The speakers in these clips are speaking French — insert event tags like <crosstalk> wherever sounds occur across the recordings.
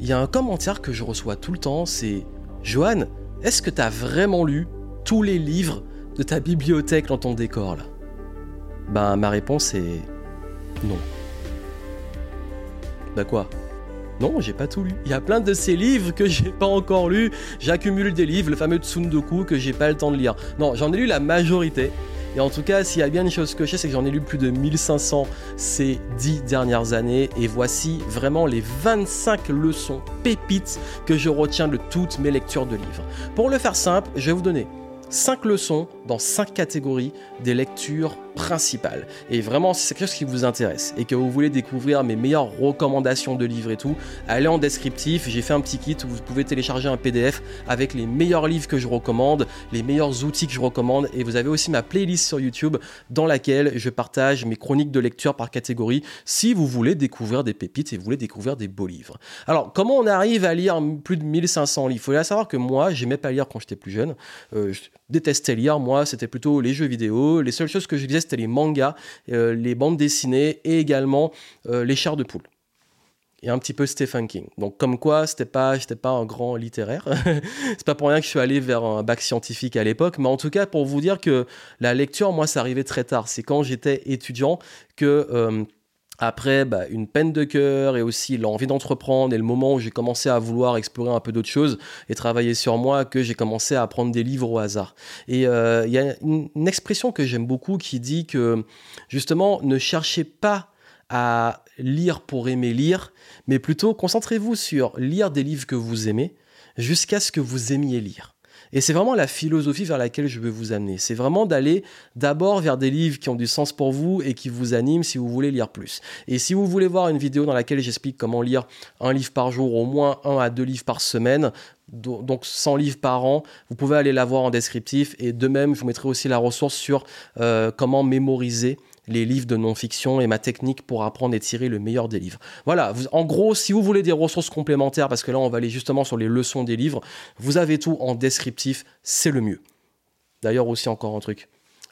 il y a un commentaire que je reçois tout le temps, c'est Johan, est-ce que tu as vraiment lu tous les livres de ta bibliothèque dans ton décor là? Ben ma réponse est non. Bah quoi? Non, j'ai pas tout lu. Il y a plein de ces livres que j'ai pas encore lus. J'accumule des livres, le fameux Tsundoku que j'ai pas le temps de lire. Non, j'en ai lu la majorité. Et en tout cas, s'il y a bien une chose que je sais, c'est que j'en ai lu plus de 1500 ces 10 dernières années. Et voici vraiment les 25 leçons pépites que je retiens de toutes mes lectures de livres. Pour le faire simple, je vais vous donner 5 leçons dans 5 catégories des lectures principales. Et vraiment, si c'est quelque chose qui vous intéresse et que vous voulez découvrir mes meilleures recommandations de livres et tout, allez en descriptif. J'ai fait un petit kit où vous pouvez télécharger un PDF avec les meilleurs livres que je recommande, les meilleurs outils que je recommande. Et vous avez aussi ma playlist sur YouTube dans laquelle je partage mes chroniques de lecture par catégorie si vous voulez découvrir des pépites et vous voulez découvrir des beaux livres. Alors, comment on arrive à lire plus de 1500 livres? Il faut savoir que moi, j'aimais pas lire quand j'étais plus jeune. Euh, détestais lire. Moi, c'était plutôt les jeux vidéo. Les seules choses que je lisais, c'était les mangas, euh, les bandes dessinées et également euh, les chars de poule. Et un petit peu Stephen King. Donc comme quoi, c'était pas, j'étais pas un grand littéraire. <laughs> c'est pas pour rien que je suis allé vers un bac scientifique à l'époque, mais en tout cas pour vous dire que la lecture, moi, ça arrivait très tard. C'est quand j'étais étudiant que euh, après, bah, une peine de cœur et aussi l'envie d'entreprendre et le moment où j'ai commencé à vouloir explorer un peu d'autres choses et travailler sur moi que j'ai commencé à prendre des livres au hasard. Et euh, il y a une, une expression que j'aime beaucoup qui dit que justement, ne cherchez pas à lire pour aimer lire, mais plutôt concentrez-vous sur lire des livres que vous aimez jusqu'à ce que vous aimiez lire. Et c'est vraiment la philosophie vers laquelle je veux vous amener. C'est vraiment d'aller d'abord vers des livres qui ont du sens pour vous et qui vous animent si vous voulez lire plus. Et si vous voulez voir une vidéo dans laquelle j'explique comment lire un livre par jour, au moins un à deux livres par semaine, donc 100 livres par an. Vous pouvez aller la voir en descriptif. Et de même, je vous mettrai aussi la ressource sur euh, comment mémoriser les livres de non-fiction et ma technique pour apprendre et tirer le meilleur des livres. Voilà, en gros, si vous voulez des ressources complémentaires, parce que là on va aller justement sur les leçons des livres, vous avez tout en descriptif, c'est le mieux. D'ailleurs aussi encore un truc,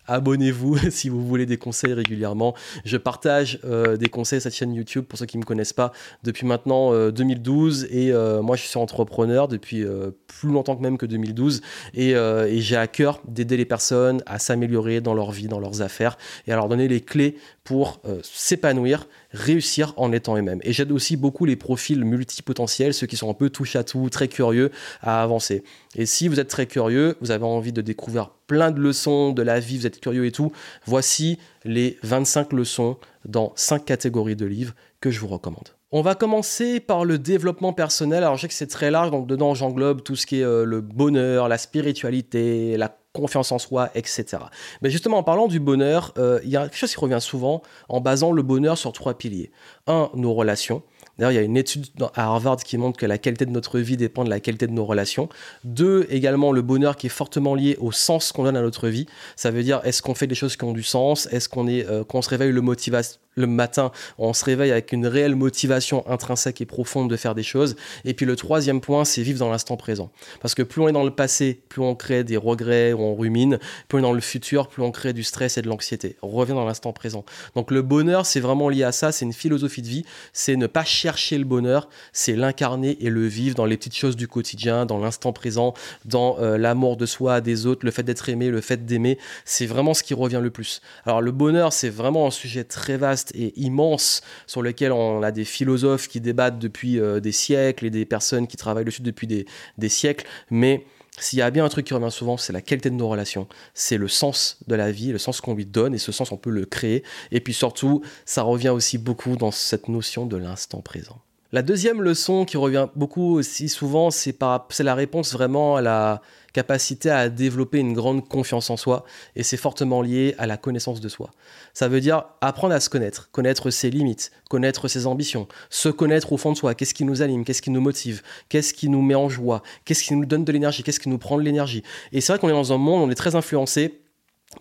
abonnez-vous <laughs> si vous voulez des conseils régulièrement. Je partage euh, des conseils à cette chaîne YouTube pour ceux qui ne me connaissent pas depuis maintenant 2012 euh, et euh, moi je suis entrepreneur depuis plus longtemps que même que 2012 et, et j'ai à cœur d'aider les personnes à s'améliorer dans leur vie, dans leurs affaires et à leur donner les clés pour s'épanouir réussir en étant eux-mêmes. Et j'aide aussi beaucoup les profils multipotentiels, ceux qui sont un peu touche à tout, très curieux, à avancer. Et si vous êtes très curieux, vous avez envie de découvrir plein de leçons de la vie, vous êtes curieux et tout, voici les 25 leçons dans 5 catégories de livres que je vous recommande. On va commencer par le développement personnel. Alors je sais que c'est très large, donc dedans j'englobe tout ce qui est euh, le bonheur, la spiritualité, la confiance en soi, etc. Mais justement, en parlant du bonheur, euh, il y a quelque chose qui revient souvent en basant le bonheur sur trois piliers. Un, nos relations. D'ailleurs, il y a une étude à Harvard qui montre que la qualité de notre vie dépend de la qualité de nos relations. Deux, également le bonheur qui est fortement lié au sens qu'on donne à notre vie. Ça veut dire, est-ce qu'on fait des choses qui ont du sens? Est-ce qu'on est, euh, qu'on se réveille le motivation le matin, on se réveille avec une réelle motivation intrinsèque et profonde de faire des choses. Et puis le troisième point, c'est vivre dans l'instant présent. Parce que plus on est dans le passé, plus on crée des regrets ou on rumine, plus on est dans le futur, plus on crée du stress et de l'anxiété. On revient dans l'instant présent. Donc le bonheur, c'est vraiment lié à ça, c'est une philosophie de vie, c'est ne pas chercher le bonheur, c'est l'incarner et le vivre dans les petites choses du quotidien, dans l'instant présent, dans euh, l'amour de soi, des autres, le fait d'être aimé, le fait d'aimer, c'est vraiment ce qui revient le plus. Alors le bonheur, c'est vraiment un sujet très vaste et immense sur lequel on a des philosophes qui débattent depuis euh, des siècles et des personnes qui travaillent dessus depuis des, des siècles. Mais s'il y a bien un truc qui revient souvent, c'est la qualité de nos relations. C'est le sens de la vie, le sens qu'on lui donne, et ce sens, on peut le créer. Et puis surtout, ça revient aussi beaucoup dans cette notion de l'instant présent. La deuxième leçon qui revient beaucoup aussi souvent, c'est la réponse vraiment à la capacité à développer une grande confiance en soi, et c'est fortement lié à la connaissance de soi. Ça veut dire apprendre à se connaître, connaître ses limites, connaître ses ambitions, se connaître au fond de soi, qu'est-ce qui nous anime, qu'est-ce qui nous motive, qu'est-ce qui nous met en joie, qu'est-ce qui nous donne de l'énergie, qu'est-ce qui nous prend de l'énergie. Et c'est vrai qu'on est dans un monde, on est très influencé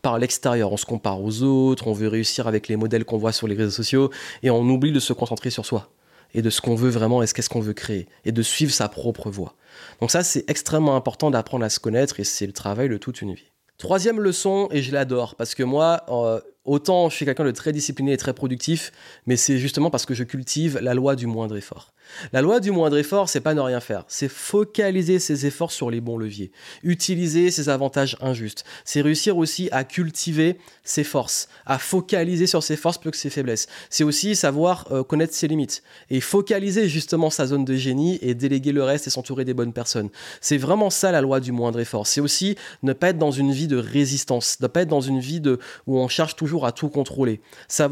par l'extérieur. On se compare aux autres, on veut réussir avec les modèles qu'on voit sur les réseaux sociaux, et on oublie de se concentrer sur soi et de ce qu'on veut vraiment et ce qu'est-ce qu'on veut créer et de suivre sa propre voie. Donc ça, c'est extrêmement important d'apprendre à se connaître et c'est le travail de toute une vie. Troisième leçon, et je l'adore, parce que moi, euh, autant je suis quelqu'un de très discipliné et très productif, mais c'est justement parce que je cultive la loi du moindre effort. La loi du moindre effort, c'est pas ne rien faire, c'est focaliser ses efforts sur les bons leviers, utiliser ses avantages injustes, c'est réussir aussi à cultiver ses forces, à focaliser sur ses forces plus que ses faiblesses. C'est aussi savoir euh, connaître ses limites et focaliser justement sa zone de génie et déléguer le reste et s'entourer des bonnes personnes. C'est vraiment ça la loi du moindre effort. C'est aussi ne pas être dans une vie de résistance, ne pas être dans une vie où on cherche toujours à tout contrôler.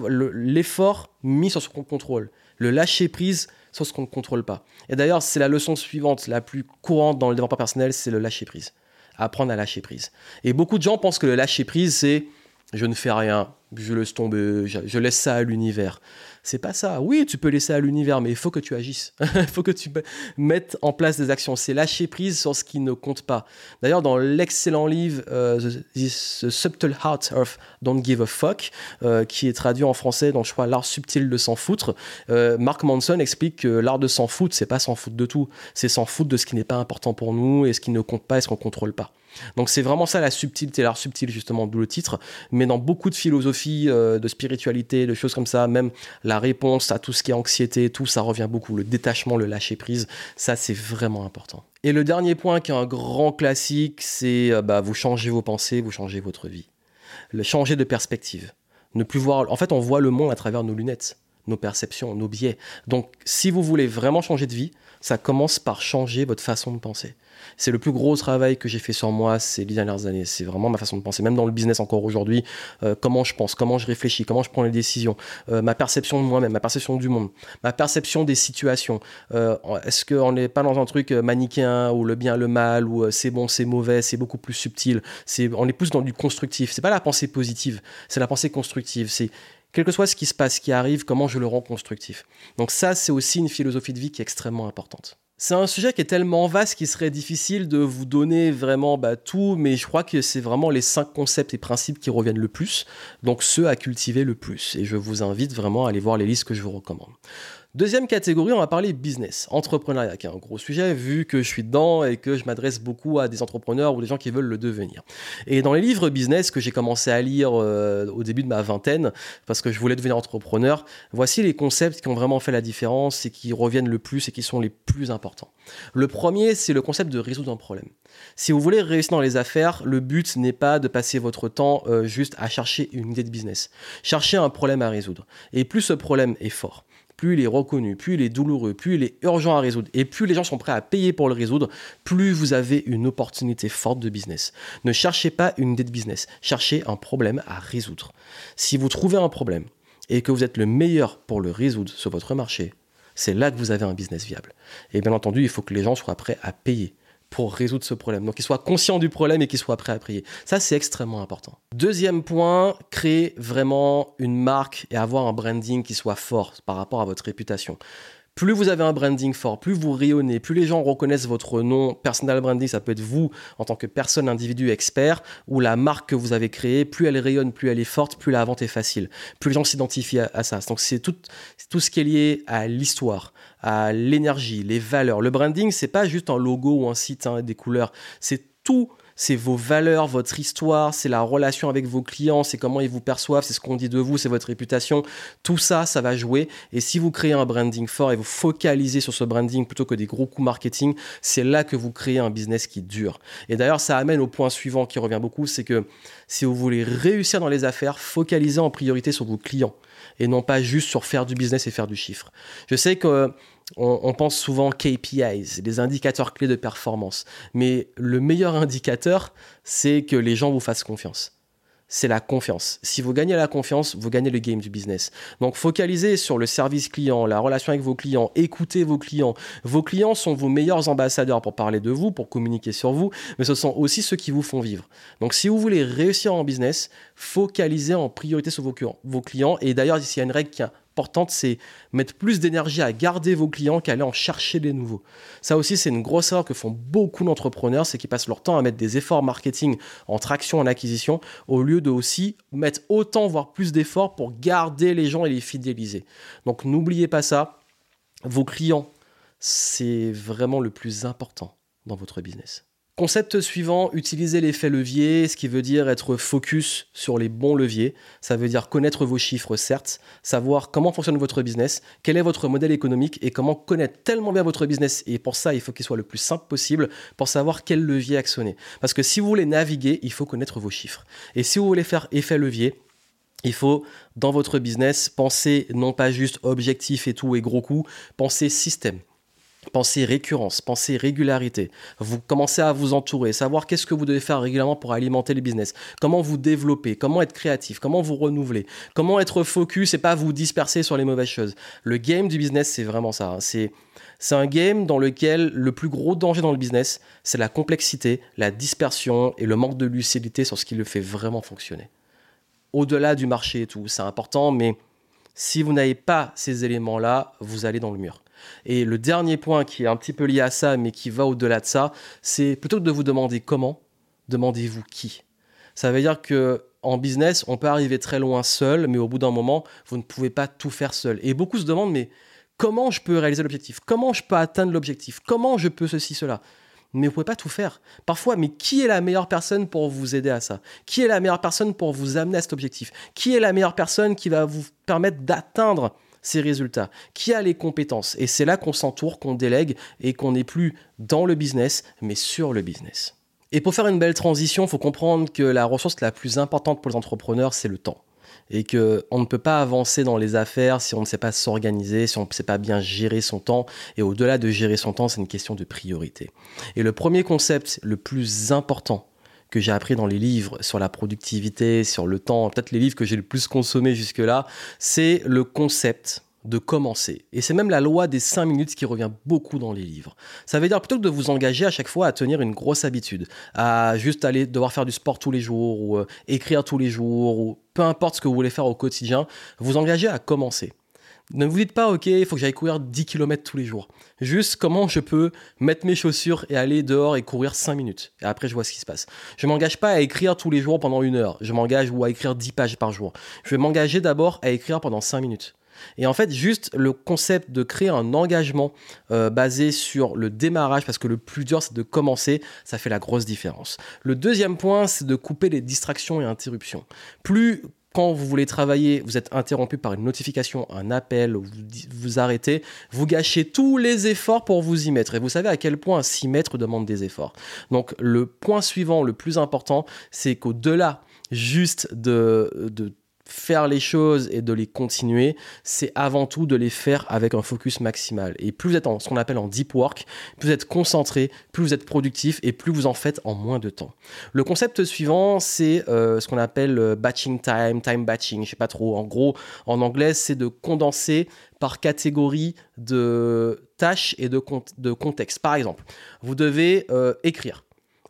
L'effort mis sur ce qu'on contrôle, le lâcher prise sur ce qu'on ne contrôle pas. Et d'ailleurs, c'est la leçon suivante, la plus courante dans le développement personnel, c'est le lâcher prise. Apprendre à lâcher prise. Et beaucoup de gens pensent que le lâcher prise, c'est je ne fais rien, je laisse tomber, je laisse ça à l'univers. C'est pas ça. Oui, tu peux laisser à l'univers, mais il faut que tu agisses. <laughs> Il faut que tu mettes en place des actions. C'est lâcher prise sur ce qui ne compte pas. D'ailleurs, dans l'excellent livre euh, The, Subtle Heart of Don't Give a Fuck, euh, qui est traduit en français dans, je crois, L'art subtil de s'en foutre, euh, Mark Manson explique que l'art de s'en foutre, c'est pas s'en foutre de tout. C'est s'en foutre de ce qui n'est pas important pour nous et ce qui ne compte pas et ce qu'on contrôle pas. Donc c'est vraiment ça la subtilité, l'art subtil justement, d'où le titre. Mais dans beaucoup de philosophies, euh, de spiritualité, de choses comme ça, même la réponse à tout ce qui est anxiété, tout ça revient beaucoup. Le détachement, le lâcher prise, ça c'est vraiment important. Et le dernier point qui est un grand classique, c'est euh, bah, vous changez vos pensées, vous changez votre vie. Le changer de perspective. Ne plus voir. En fait, on voit le monde à travers nos lunettes, nos perceptions, nos biais. Donc, si vous voulez vraiment changer de vie, ça commence par changer votre façon de penser. C'est le plus gros travail que j'ai fait sur moi ces dernières années. C'est vraiment ma façon de penser, même dans le business encore aujourd'hui. Euh, comment je pense, comment je réfléchis, comment je prends les décisions, euh, ma perception de moi-même, ma perception du monde, ma perception des situations. Euh, est-ce qu'on n'est pas dans un truc manichéen ou le bien, le mal, ou c'est bon, c'est mauvais, c'est beaucoup plus subtil. On est plus dans du constructif. C'est pas la pensée positive, c'est la pensée constructive. C'est quel que soit ce qui se passe, ce qui arrive, comment je le rends constructif. Donc ça, c'est aussi une philosophie de vie qui est extrêmement importante. C'est un sujet qui est tellement vaste qu'il serait difficile de vous donner vraiment bah, tout, mais je crois que c'est vraiment les cinq concepts et principes qui reviennent le plus, donc ceux à cultiver le plus. Et je vous invite vraiment à aller voir les listes que je vous recommande. Deuxième catégorie, on va parler business, entrepreneuriat, qui est un gros sujet vu que je suis dedans et que je m'adresse beaucoup à des entrepreneurs ou des gens qui veulent le devenir. Et dans les livres business que j'ai commencé à lire euh, au début de ma vingtaine, parce que je voulais devenir entrepreneur, voici les concepts qui ont vraiment fait la différence et qui reviennent le plus et qui sont les plus importants. Le premier, c'est le concept de résoudre un problème. Si vous voulez réussir dans les affaires, le but n'est pas de passer votre temps euh, juste à chercher une idée de business. Cherchez un problème à résoudre. Et plus ce problème est fort, plus il est reconnu, plus il est douloureux, plus il est urgent à résoudre, et plus les gens sont prêts à payer pour le résoudre, plus vous avez une opportunité forte de business. Ne cherchez pas une idée de business, cherchez un problème à résoudre. Si vous trouvez un problème et que vous êtes le meilleur pour le résoudre sur votre marché, c'est là que vous avez un business viable. Et bien entendu, il faut que les gens soient prêts à payer pour résoudre ce problème. Donc, qu'ils soient conscients du problème et qu'ils soient prêts à prier. Ça, c'est extrêmement important. Deuxième point, créer vraiment une marque et avoir un branding qui soit fort par rapport à votre réputation. Plus vous avez un branding fort, plus vous rayonnez, plus les gens reconnaissent votre nom, personal branding, ça peut être vous en tant que personne, individu, expert, ou la marque que vous avez créée, plus elle rayonne, plus elle est forte, plus la vente est facile, plus les gens s'identifient à, ça. Donc c'est tout, tout ce qui est lié à l'histoire, à l'énergie, les valeurs. Le branding, c'est pas juste un logo ou un site, hein, des couleurs, c'est tout c'est vos valeurs, votre histoire, c'est la relation avec vos clients, c'est comment ils vous perçoivent, c'est ce qu'on dit de vous, c'est votre réputation. Tout ça, ça va jouer. Et si vous créez un branding fort et vous focalisez sur ce branding plutôt que des gros coups marketing, c'est là que vous créez un business qui dure. Et d'ailleurs, ça amène au point suivant qui revient beaucoup, c'est que si vous voulez réussir dans les affaires, focalisez en priorité sur vos clients et non pas juste sur faire du business et faire du chiffre. Je sais que on, pense souvent KPIs, des indicateurs clés de performance. Mais le meilleur indicateur, c'est que les gens vous fassent confiance. C'est la confiance. Si vous gagnez la confiance, vous gagnez le game du business. Donc focalisez sur le service client, la relation avec vos clients, écoutez vos clients. Vos clients sont vos meilleurs ambassadeurs pour parler de vous, pour communiquer sur vous, mais ce sont aussi ceux qui vous font vivre. Donc si vous voulez réussir en business, focalisez en priorité sur vos, clients. Et d'ailleurs, il y a une règle qui est c'est mettre plus d'énergie à garder vos clients qu'à aller en chercher des nouveaux. Ça aussi, c'est une grosse erreur que font beaucoup d'entrepreneurs, c'est qu'ils passent leur temps à mettre des efforts marketing en traction, en acquisition, au lieu de aussi mettre autant, voire plus d'efforts pour garder les gens et les fidéliser. Donc n'oubliez pas ça, vos clients, c'est vraiment le plus important dans votre business. Concept suivant, utiliser l'effet levier, ce qui veut dire être focus sur les bons leviers. Ça veut dire connaître vos chiffres, certes, savoir comment fonctionne votre business, quel est votre modèle économique et comment connaître tellement bien votre business. Et pour ça, il faut qu'il soit le plus simple possible pour savoir quel levier actionner. Parce que si vous voulez naviguer, il faut connaître vos chiffres. Et si vous voulez faire effet levier, il faut, dans votre business, penser non pas juste objectif et tout et gros coûts, penser système. Pensez récurrence, pensez régularité. Vous commencez à vous entourer, savoir qu'est-ce que vous devez faire régulièrement pour alimenter le business. Comment vous développer, comment être créatif, comment vous renouveler, comment être focus et pas vous disperser sur les mauvaises choses. Le game du business, c'est vraiment ça. Hein. C'est c'est un game dans lequel le plus gros danger dans le business, c'est la complexité, la dispersion et le manque de lucidité sur ce qui le fait vraiment fonctionner. Au-delà du marché et tout, c'est important, mais si vous n'avez pas ces éléments-là, vous allez dans le mur. Et le dernier point qui est un petit peu lié à ça, mais qui va au-delà de ça, c'est plutôt que de vous demander comment, demandez-vous qui. Ça veut dire que en business, on peut arriver très loin seul, mais au bout d'un moment, vous ne pouvez pas tout faire seul. Et beaucoup se demandent, mais comment je peux réaliser l'objectif? Comment je peux atteindre l'objectif? Comment je peux ceci, cela? Mais vous pouvez pas tout faire. Parfois, mais qui est la meilleure personne pour vous aider à ça? Qui est la meilleure personne pour vous amener à cet objectif? Qui est la meilleure personne qui va vous permettre d'atteindre ces résultats, qui a les compétences? Et c'est là qu'on s'entoure, qu'on délègue et qu'on n'est plus dans le business, mais sur le business. Et pour faire une belle transition, il faut comprendre que la ressource la plus importante pour les entrepreneurs, c'est le temps. Et qu'on ne peut pas avancer dans les affaires si on ne sait pas s'organiser, si on ne sait pas bien gérer son temps. Et au-delà de gérer son temps, c'est une question de priorité. Et le premier concept, le plus important que j'ai appris dans les livres sur la productivité, sur le temps, peut-être les livres que j'ai le plus consommés jusque-là, c'est le concept de commencer. Et c'est même la loi des 5 minutes qui revient beaucoup dans les livres. Ça veut dire plutôt que de vous engager à chaque fois à tenir une grosse habitude, à juste aller devoir faire du sport tous les jours ou euh, écrire tous les jours ou peu importe ce que vous voulez faire au quotidien, vous engagez à commencer. Ne vous dites pas, ok, il faut que j'aille courir 10 km tous les jours. Juste comment je peux mettre mes chaussures et aller dehors et courir 5 minutes. Et après, je vois ce qui se passe. Je ne m'engage pas à écrire tous les jours pendant une heure. Je m'engage ou à écrire 10 pages par jour. Je vais m'engager d'abord à écrire pendant 5 minutes. Et en fait, juste le concept de créer un engagement euh, basé sur le démarrage, parce que le plus dur, c'est de commencer, ça fait la grosse différence. Le deuxième point, c'est de couper les distractions et interruptions. Plus quand vous voulez travailler, vous êtes interrompu par une notification, un appel, vous vous arrêtez, vous gâchez tous les efforts pour vous y mettre. Et vous savez à quel point s'y mettre demande des efforts. Donc le point suivant, le plus important, c'est qu'au-delà juste de, de faire les choses et de les continuer, c'est avant tout de les faire avec un focus maximal. Et plus vous êtes en ce qu'on appelle en deep work, plus vous êtes concentré, plus vous êtes productif et plus vous en faites en moins de temps. Le concept suivant, c'est euh, ce qu'on appelle euh, batching time, time batching, je sais pas trop. En gros, en anglais, c'est de condenser par catégorie de tâches et de, de contexte. Par exemple, vous devez euh, écrire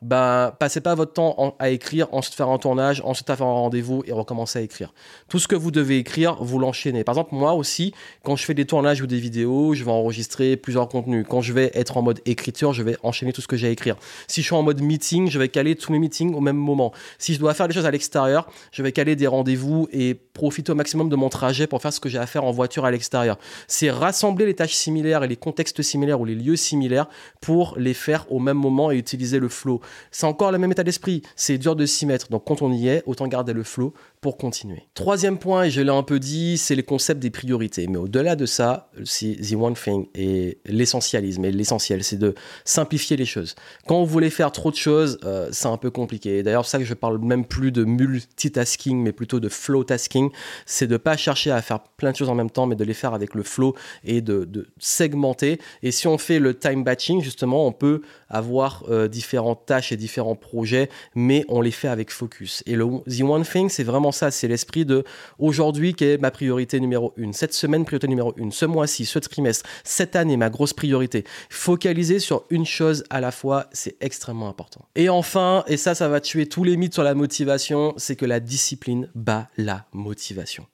ben, passez pas votre temps à écrire, ensuite faire un tournage, ensuite à faire un rendez-vous et recommencer à écrire. Tout ce que vous devez écrire, vous l'enchaînez. Par exemple, moi aussi, quand je fais des tournages ou des vidéos, je vais enregistrer plusieurs contenus. Quand je vais être en mode écriture, je vais enchaîner tout ce que j'ai à écrire. Si je suis en mode meeting, je vais caler tous mes meetings au même moment. Si je dois faire des choses à l'extérieur, je vais caler des rendez-vous et profiter au maximum de mon trajet pour faire ce que j'ai à faire en voiture à l'extérieur. C'est rassembler les tâches similaires et les contextes similaires ou les lieux similaires pour les faire au même moment et utiliser le flow c'est encore le même état d'esprit. C'est dur de s'y mettre. Donc quand on y est, autant garder le flow pour continuer. Troisième point, et je l'ai un peu dit, c'est le concept des priorités. Mais au-delà de ça, c'est the one thing et l'essentialisme. Et l'essentiel, c'est de simplifier les choses. Quand vous voulez faire trop de choses, euh, c'est un peu compliqué. D'ailleurs, ça que je parle même plus de multitasking, mais plutôt de flow tasking. C'est de pas chercher à faire plein de choses en même temps, mais de les faire avec le flow et de, segmenter. Et si on fait le time batching, justement, on peut avoir euh, différentes tâches et différents projets, mais on les fait avec focus. Et le The One Thing, c'est vraiment ça, c'est l'esprit de aujourd'hui, quelle est ma priorité numéro une Cette semaine, priorité numéro une. Ce mois-ci, ce trimestre, cette année, ma grosse priorité. Focaliser sur une chose à la fois, c'est extrêmement important. Et enfin, et ça, ça va tuer tous les mythes sur la motivation, c'est que la discipline bat la motivation.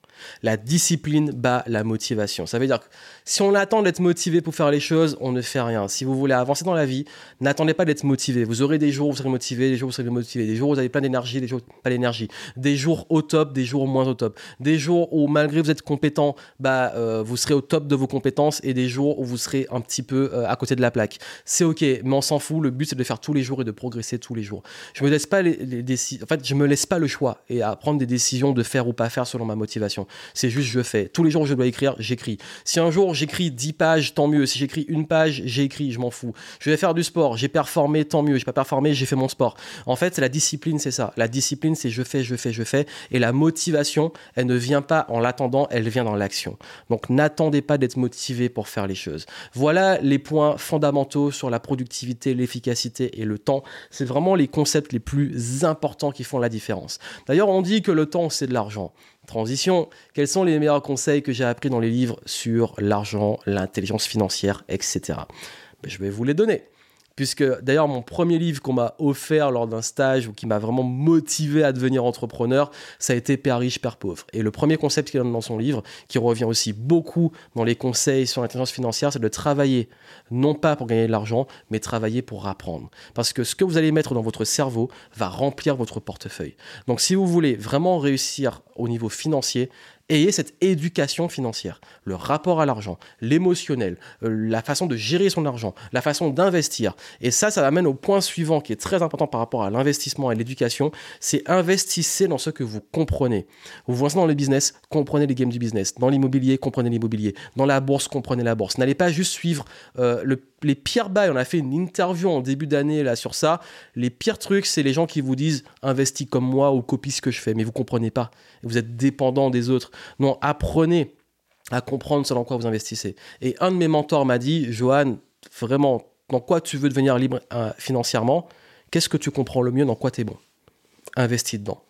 La discipline bat la motivation. Ça veut dire que si on attend d'être motivé pour faire les choses, on ne fait rien. Si vous voulez avancer dans la vie, n'attendez pas d'être motivé. Vous aurez des jours où vous serez motivé, des jours où vous serez motivé, des jours où vous avez plein d'énergie, des jours où pas d'énergie, des jours au top, des jours moins au top, des jours où malgré vous êtes compétent, bah, euh, vous serez au top de vos compétences et des jours où vous serez un petit peu euh, à côté de la plaque. C'est ok, mais on s'en fout. Le but c'est de faire tous les jours et de progresser tous les jours. Je me laisse pas les, En fait, je me laisse pas le choix et à prendre des décisions de faire ou pas faire selon ma motivation. C'est juste je fais. Tous les jours je dois écrire, j'écris. Si un jour j'écris 10 pages, tant mieux. Si j'écris une page, j'ai écrit, je m'en fous. Je vais faire du sport, j'ai performé, tant mieux. J'ai pas performé, j'ai fait mon sport. En fait, la discipline, c'est ça. La discipline, c'est je fais, je fais, je fais. Et la motivation, elle ne vient pas en l'attendant, elle vient dans l'action. Donc n'attendez pas d'être motivé pour faire les choses. Voilà les points fondamentaux sur la productivité, l'efficacité et le temps. C'est vraiment les concepts les plus importants qui font la différence. D'ailleurs, on dit que le temps, c'est de l'argent. Transition, quels sont les meilleurs conseils que j'ai appris dans les livres sur l'argent, l'intelligence financière, etc. Ben, je vais vous les donner puisque d'ailleurs mon premier livre qu'on m'a offert lors d'un stage ou qui m'a vraiment motivé à devenir entrepreneur, ça a été Père riche, Père pauvre. Et le premier concept qu'il donne dans son livre, qui revient aussi beaucoup dans les conseils sur l'intelligence financière, c'est de travailler non pas pour gagner de l'argent, mais travailler pour apprendre. Parce que ce que vous allez mettre dans votre cerveau va remplir votre portefeuille. Donc si vous voulez vraiment réussir au niveau financier, ayez cette éducation financière, le rapport à l'argent, l'émotionnel, euh, la façon de gérer son argent, la façon d'investir. Et ça, ça amène au point suivant qui est très important par rapport à l'investissement et l'éducation, c'est investissez dans ce que vous comprenez. Vous vous lancez dans le business, comprenez les games du business. Dans l'immobilier, comprenez l'immobilier. Dans la bourse, comprenez la bourse. N'allez pas juste suivre euh, le les pires bails, on a fait une interview en début d'année là sur ça. Les pires trucs, c'est les gens qui vous disent investis comme moi ou copie ce que je fais, mais vous comprenez pas. Vous êtes dépendant des autres. Non, apprenez à comprendre selon quoi vous investissez. Et un de mes mentors m'a dit, Johan, vraiment, dans quoi tu veux devenir libre euh, financièrement? Qu'est-ce que tu comprends le mieux Dans quoi tu es bon? Investis dedans.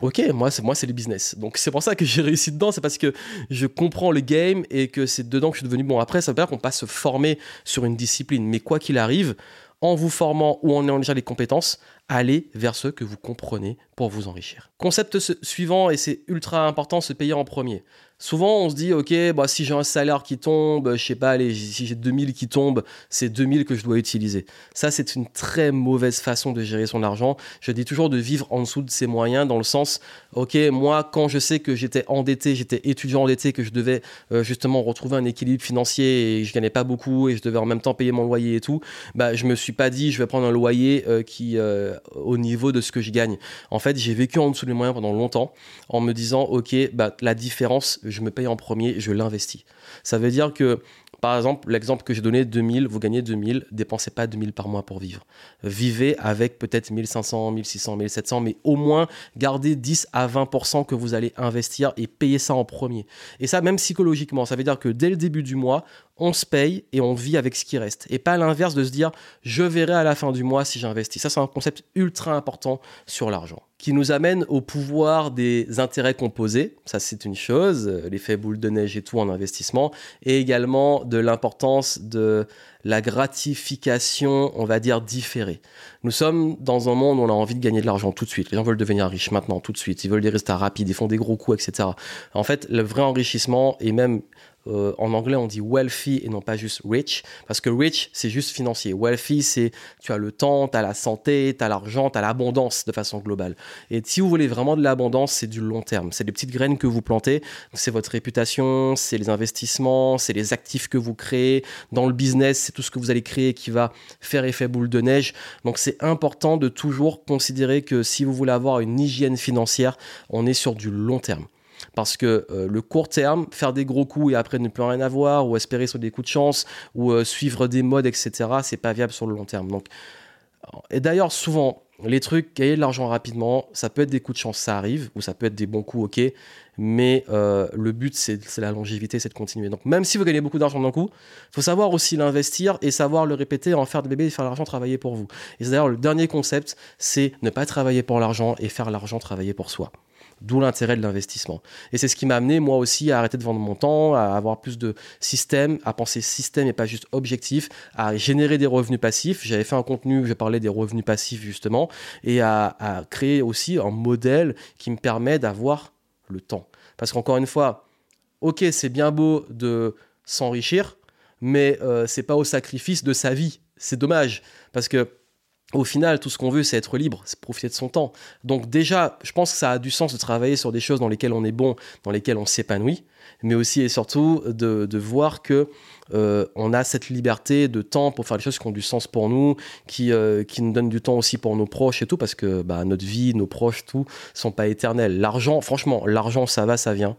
Ok, moi c'est moi c'est le business. Donc c'est pour ça que j'ai réussi dedans, c'est parce que je comprends le game et que c'est dedans que je suis devenu bon. Après ça veut pas dire qu'on passe se former sur une discipline, mais quoi qu'il arrive, en vous formant ou en ayant déjà les compétences, allez vers ce que vous comprenez pour vous enrichir. Concept suivant, et c'est ultra important, se payer en premier. Souvent, on se dit, ok, bah, si j'ai un salaire qui tombe, je sais pas, si j'ai 2000 qui tombent, c'est 2000 que je dois utiliser. Ça, c'est une très mauvaise façon de gérer son argent. Je dis toujours de vivre en dessous de ses moyens, dans le sens, ok, moi, quand je sais que j'étais endetté, j'étais étudiant endetté, que je devais euh, justement retrouver un équilibre financier et je gagnais pas beaucoup et je devais en même temps payer mon loyer et tout, bah, je me suis pas dit, je vais prendre un loyer euh, qui, euh, au niveau de ce que je gagne. En fait, j'ai vécu en dessous des moyens pendant longtemps en me disant, ok, bah, la différence, je me paye en premier, je l'investis. Ça veut dire que par exemple, l'exemple que j'ai donné, 2000, vous gagnez 2000, dépensez pas 2000 par mois pour vivre. Vivez avec peut-être 1500, 1600, 1700, mais au moins gardez 10 à 20% que vous allez investir et payer ça en premier. Et ça, même psychologiquement, ça veut dire que dès le début du mois, on se paye et on vit avec ce qui reste. Et pas l'inverse de se dire je verrai à la fin du mois si j'investis. Ça, c'est un concept ultra important sur l'argent qui nous amène au pouvoir des intérêts composés. Ça, c'est une chose, l'effet boule de neige et tout en investissement. Et également de l'importance de la gratification, on va dire, différée. Nous sommes dans un monde où on a envie de gagner de l'argent tout de suite. Les gens veulent devenir riches maintenant, tout de suite. Ils veulent des résultats rapides, ils font des gros coups, etc. En fait, le vrai enrichissement, et même euh, en anglais, on dit wealthy et non pas juste rich, parce que rich, c'est juste financier. Wealthy, c'est tu as le temps, tu as la santé, tu as l'argent, tu as l'abondance de façon globale. Et si vous voulez vraiment de l'abondance, c'est du long terme. C'est des petites graines que vous plantez. C'est votre réputation, c'est les investissements, c'est les actifs que vous créez. Dans le business, c'est tout ce que vous allez créer qui va faire effet boule de neige. Donc c'est important de toujours considérer que si vous voulez avoir une hygiène financière, on est sur du long terme. Parce que euh, le court terme, faire des gros coups et après ne plus rien avoir, ou espérer sur des coups de chance, ou euh, suivre des modes, etc., c'est pas viable sur le long terme. Donc, et d'ailleurs, souvent, les trucs, gagner de l'argent rapidement, ça peut être des coups de chance, ça arrive, ou ça peut être des bons coups, ok, mais euh, le but, c'est la longévité, c'est de continuer. Donc, même si vous gagnez beaucoup d'argent d'un coup, il faut savoir aussi l'investir et savoir le répéter, en faire de bébé et faire l'argent travailler pour vous. Et d'ailleurs, le dernier concept, c'est ne pas travailler pour l'argent et faire l'argent travailler pour soi. D'où l'intérêt de l'investissement. Et c'est ce qui m'a amené, moi aussi, à arrêter de vendre mon temps, à avoir plus de système, à penser système et pas juste objectif, à générer des revenus passifs. J'avais fait un contenu où je parlais des revenus passifs, justement, et à, créer aussi un modèle qui me permet d'avoir le temps. Parce qu'encore une fois, ok, c'est bien beau de s'enrichir, mais euh, c'est pas au sacrifice de sa vie. C'est dommage, parce que au final, tout ce qu'on veut, c'est être libre, c'est profiter de son temps. Donc déjà, je pense que ça a du sens de travailler sur des choses dans lesquelles on est bon, dans lesquelles on s'épanouit, mais aussi et surtout de, voir que euh, on a cette liberté de temps pour faire des choses qui ont du sens pour nous, qui, euh, qui nous donnent du temps aussi pour nos proches et tout, parce que bah, notre vie, nos proches, tout, sont pas éternels. L'argent, franchement, l'argent, ça va, ça vient.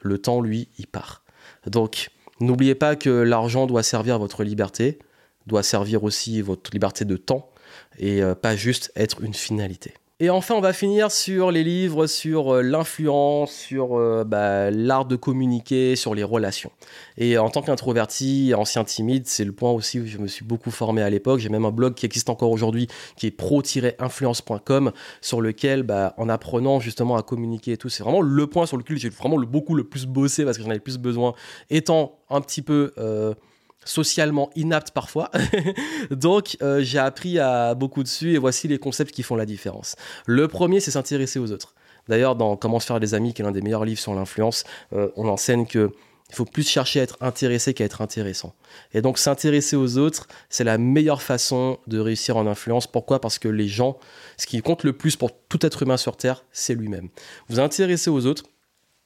Le temps, lui, il part. Donc, n'oubliez pas que l'argent doit servir votre liberté, doit servir aussi votre liberté de temps et euh, pas juste être une finalité. Et enfin, on va finir sur les livres, sur euh, l'influence, sur euh, bah, l'art de communiquer, sur les relations. Et en tant qu'introverti, ancien timide, c'est le point aussi où je me suis beaucoup formé à l'époque. J'ai même un blog qui existe encore aujourd'hui, qui est pro-influence.com, sur lequel, bah, en apprenant justement à communiquer et tout, c'est vraiment le point sur lequel j'ai vraiment beaucoup le plus bossé parce que j'en avais le plus besoin, étant un petit peu socialement inapte parfois. <laughs> Donc euh, j'ai appris à beaucoup dessus et voici les concepts qui font la différence. Le premier, c'est s'intéresser aux autres. D'ailleurs, dans Comment se faire des amis, qui est l'un des meilleurs livres sur l'influence, euh, on enseigne que il faut plus chercher à être intéressé qu'à être intéressant. Et donc s'intéresser aux autres, c'est la meilleure façon de réussir en influence. Pourquoi? Parce que les gens, ce qui compte le plus pour tout être humain sur Terre, c'est lui-même. Vous intéressez aux autres,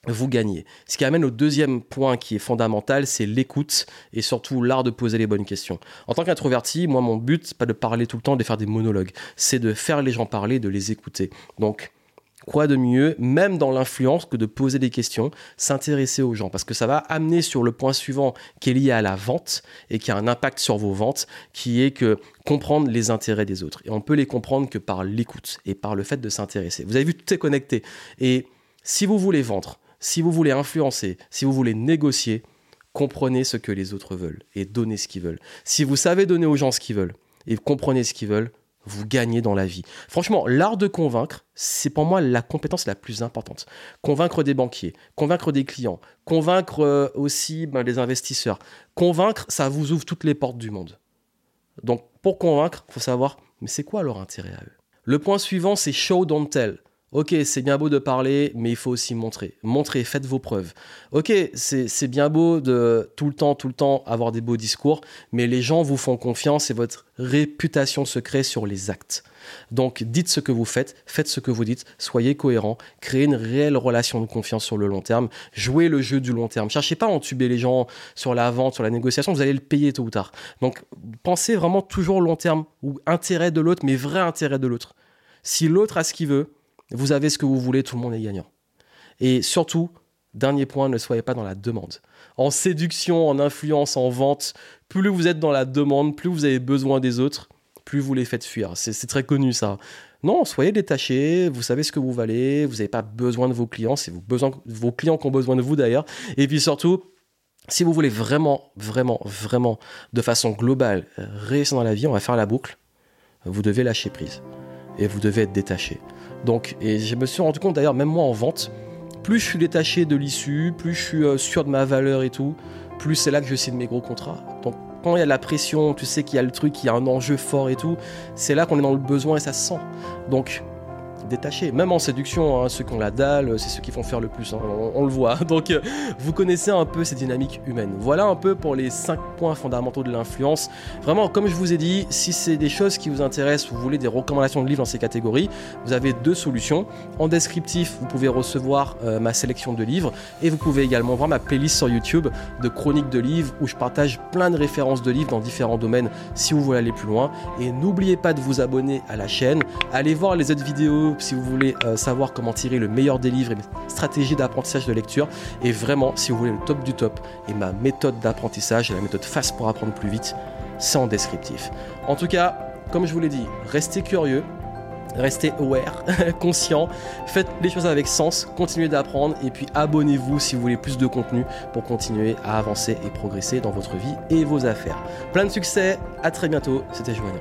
vous gagnez. Ce qui amène au deuxième point qui est fondamental, c'est l'écoute et surtout l'art de poser les bonnes questions. En tant qu'introverti, moi mon but, c'est pas de parler tout le temps, de faire des monologues, c'est de faire les gens parler, de les écouter. Donc quoi de mieux, même dans l'influence, que de poser des questions, s'intéresser aux gens, parce que ça va amener sur le point suivant qui est lié à la vente et qui a un impact sur vos ventes, qui est que comprendre les intérêts des autres. Et on peut les comprendre que par l'écoute et par le fait de s'intéresser. Vous avez vu, tout est connecté. Et si vous voulez vendre, si vous voulez influencer, si vous voulez négocier, comprenez ce que les autres veulent et donnez ce qu'ils veulent. Si vous savez donner aux gens ce qu'ils veulent et comprenez ce qu'ils veulent, vous gagnez dans la vie. Franchement, l'art de convaincre, c'est pour moi la compétence la plus importante. Convaincre des banquiers, convaincre des clients, convaincre euh, aussi ben, des investisseurs. Convaincre, ça vous ouvre toutes les portes du monde. Donc pour convaincre, faut savoir, mais c'est quoi leur intérêt à eux? Le point suivant, c'est show, don't tell. Ok, c'est bien beau de parler, mais il faut aussi montrer. Montrez, faites vos preuves. Ok, c'est bien beau de tout le temps, tout le temps avoir des beaux discours, mais les gens vous font confiance et votre réputation se crée sur les actes. Donc dites ce que vous faites, faites ce que vous dites, soyez cohérent, créez une réelle relation de confiance sur le long terme, jouez le jeu du long terme. Cherchez pas à entuber les gens sur la vente, sur la négociation, vous allez le payer tôt ou tard. Donc pensez vraiment toujours long terme ou intérêt de l'autre, mais vrai intérêt de l'autre. Si l'autre a ce qu'il veut, vous avez ce que vous voulez, tout le monde est gagnant. Et surtout, dernier point, ne soyez pas dans la demande. En séduction, en influence, en vente, plus vous êtes dans la demande, plus vous avez besoin des autres, plus vous les faites fuir. C'est très connu ça. Non, soyez détachés, vous savez ce que vous valez, vous n'avez pas besoin de vos clients, c'est vos, vos clients qui ont besoin de vous d'ailleurs. Et puis surtout, si vous voulez vraiment, vraiment, vraiment, de façon globale, réussir dans la vie, on va faire la boucle, vous devez lâcher prise. Et vous devez être détaché. Donc, et je me suis rendu compte d'ailleurs, même moi en vente, plus je suis détaché de l'issue, plus je suis euh, sûr de ma valeur et tout, plus c'est là que je signe mes gros contrats. Donc, quand il y a la pression, tu sais qu'il y a le truc, qu'il y a un enjeu fort et tout, c'est là qu'on est dans le besoin et ça se sent. Donc, détaché. Même en séduction, hein, ceux qui ont la dalle, c'est ceux qui font faire le plus. Hein, on, le voit. <laughs> Donc, euh, vous connaissez un peu ces dynamiques humaines. Voilà un peu pour les 5 points fondamentaux de l'influence. Vraiment, comme je vous ai dit, si c'est des choses qui vous intéressent, vous voulez des recommandations de livres dans ces catégories, vous avez deux solutions. En descriptif, vous pouvez recevoir euh, ma sélection de livres et vous pouvez également voir ma playlist sur YouTube de chroniques de livres où je partage plein de références de livres dans différents domaines si vous voulez aller plus loin. Et n'oubliez pas de vous abonner à la chaîne. Allez voir les autres vidéos si vous voulez euh, savoir comment tirer le meilleur des livres et mes stratégies d'apprentissage de lecture. Et vraiment, si vous voulez le top du top et ma méthode d'apprentissage et la méthode FAST pour apprendre plus vite, c'est en descriptif. En tout cas, comme je vous l'ai dit, restez curieux, restez aware, <laughs> conscient, faites les choses avec sens, continuez d'apprendre et puis abonnez-vous si vous voulez plus de contenu pour continuer à avancer et progresser dans votre vie et vos affaires. Plein de succès, à très bientôt, c'était Joanne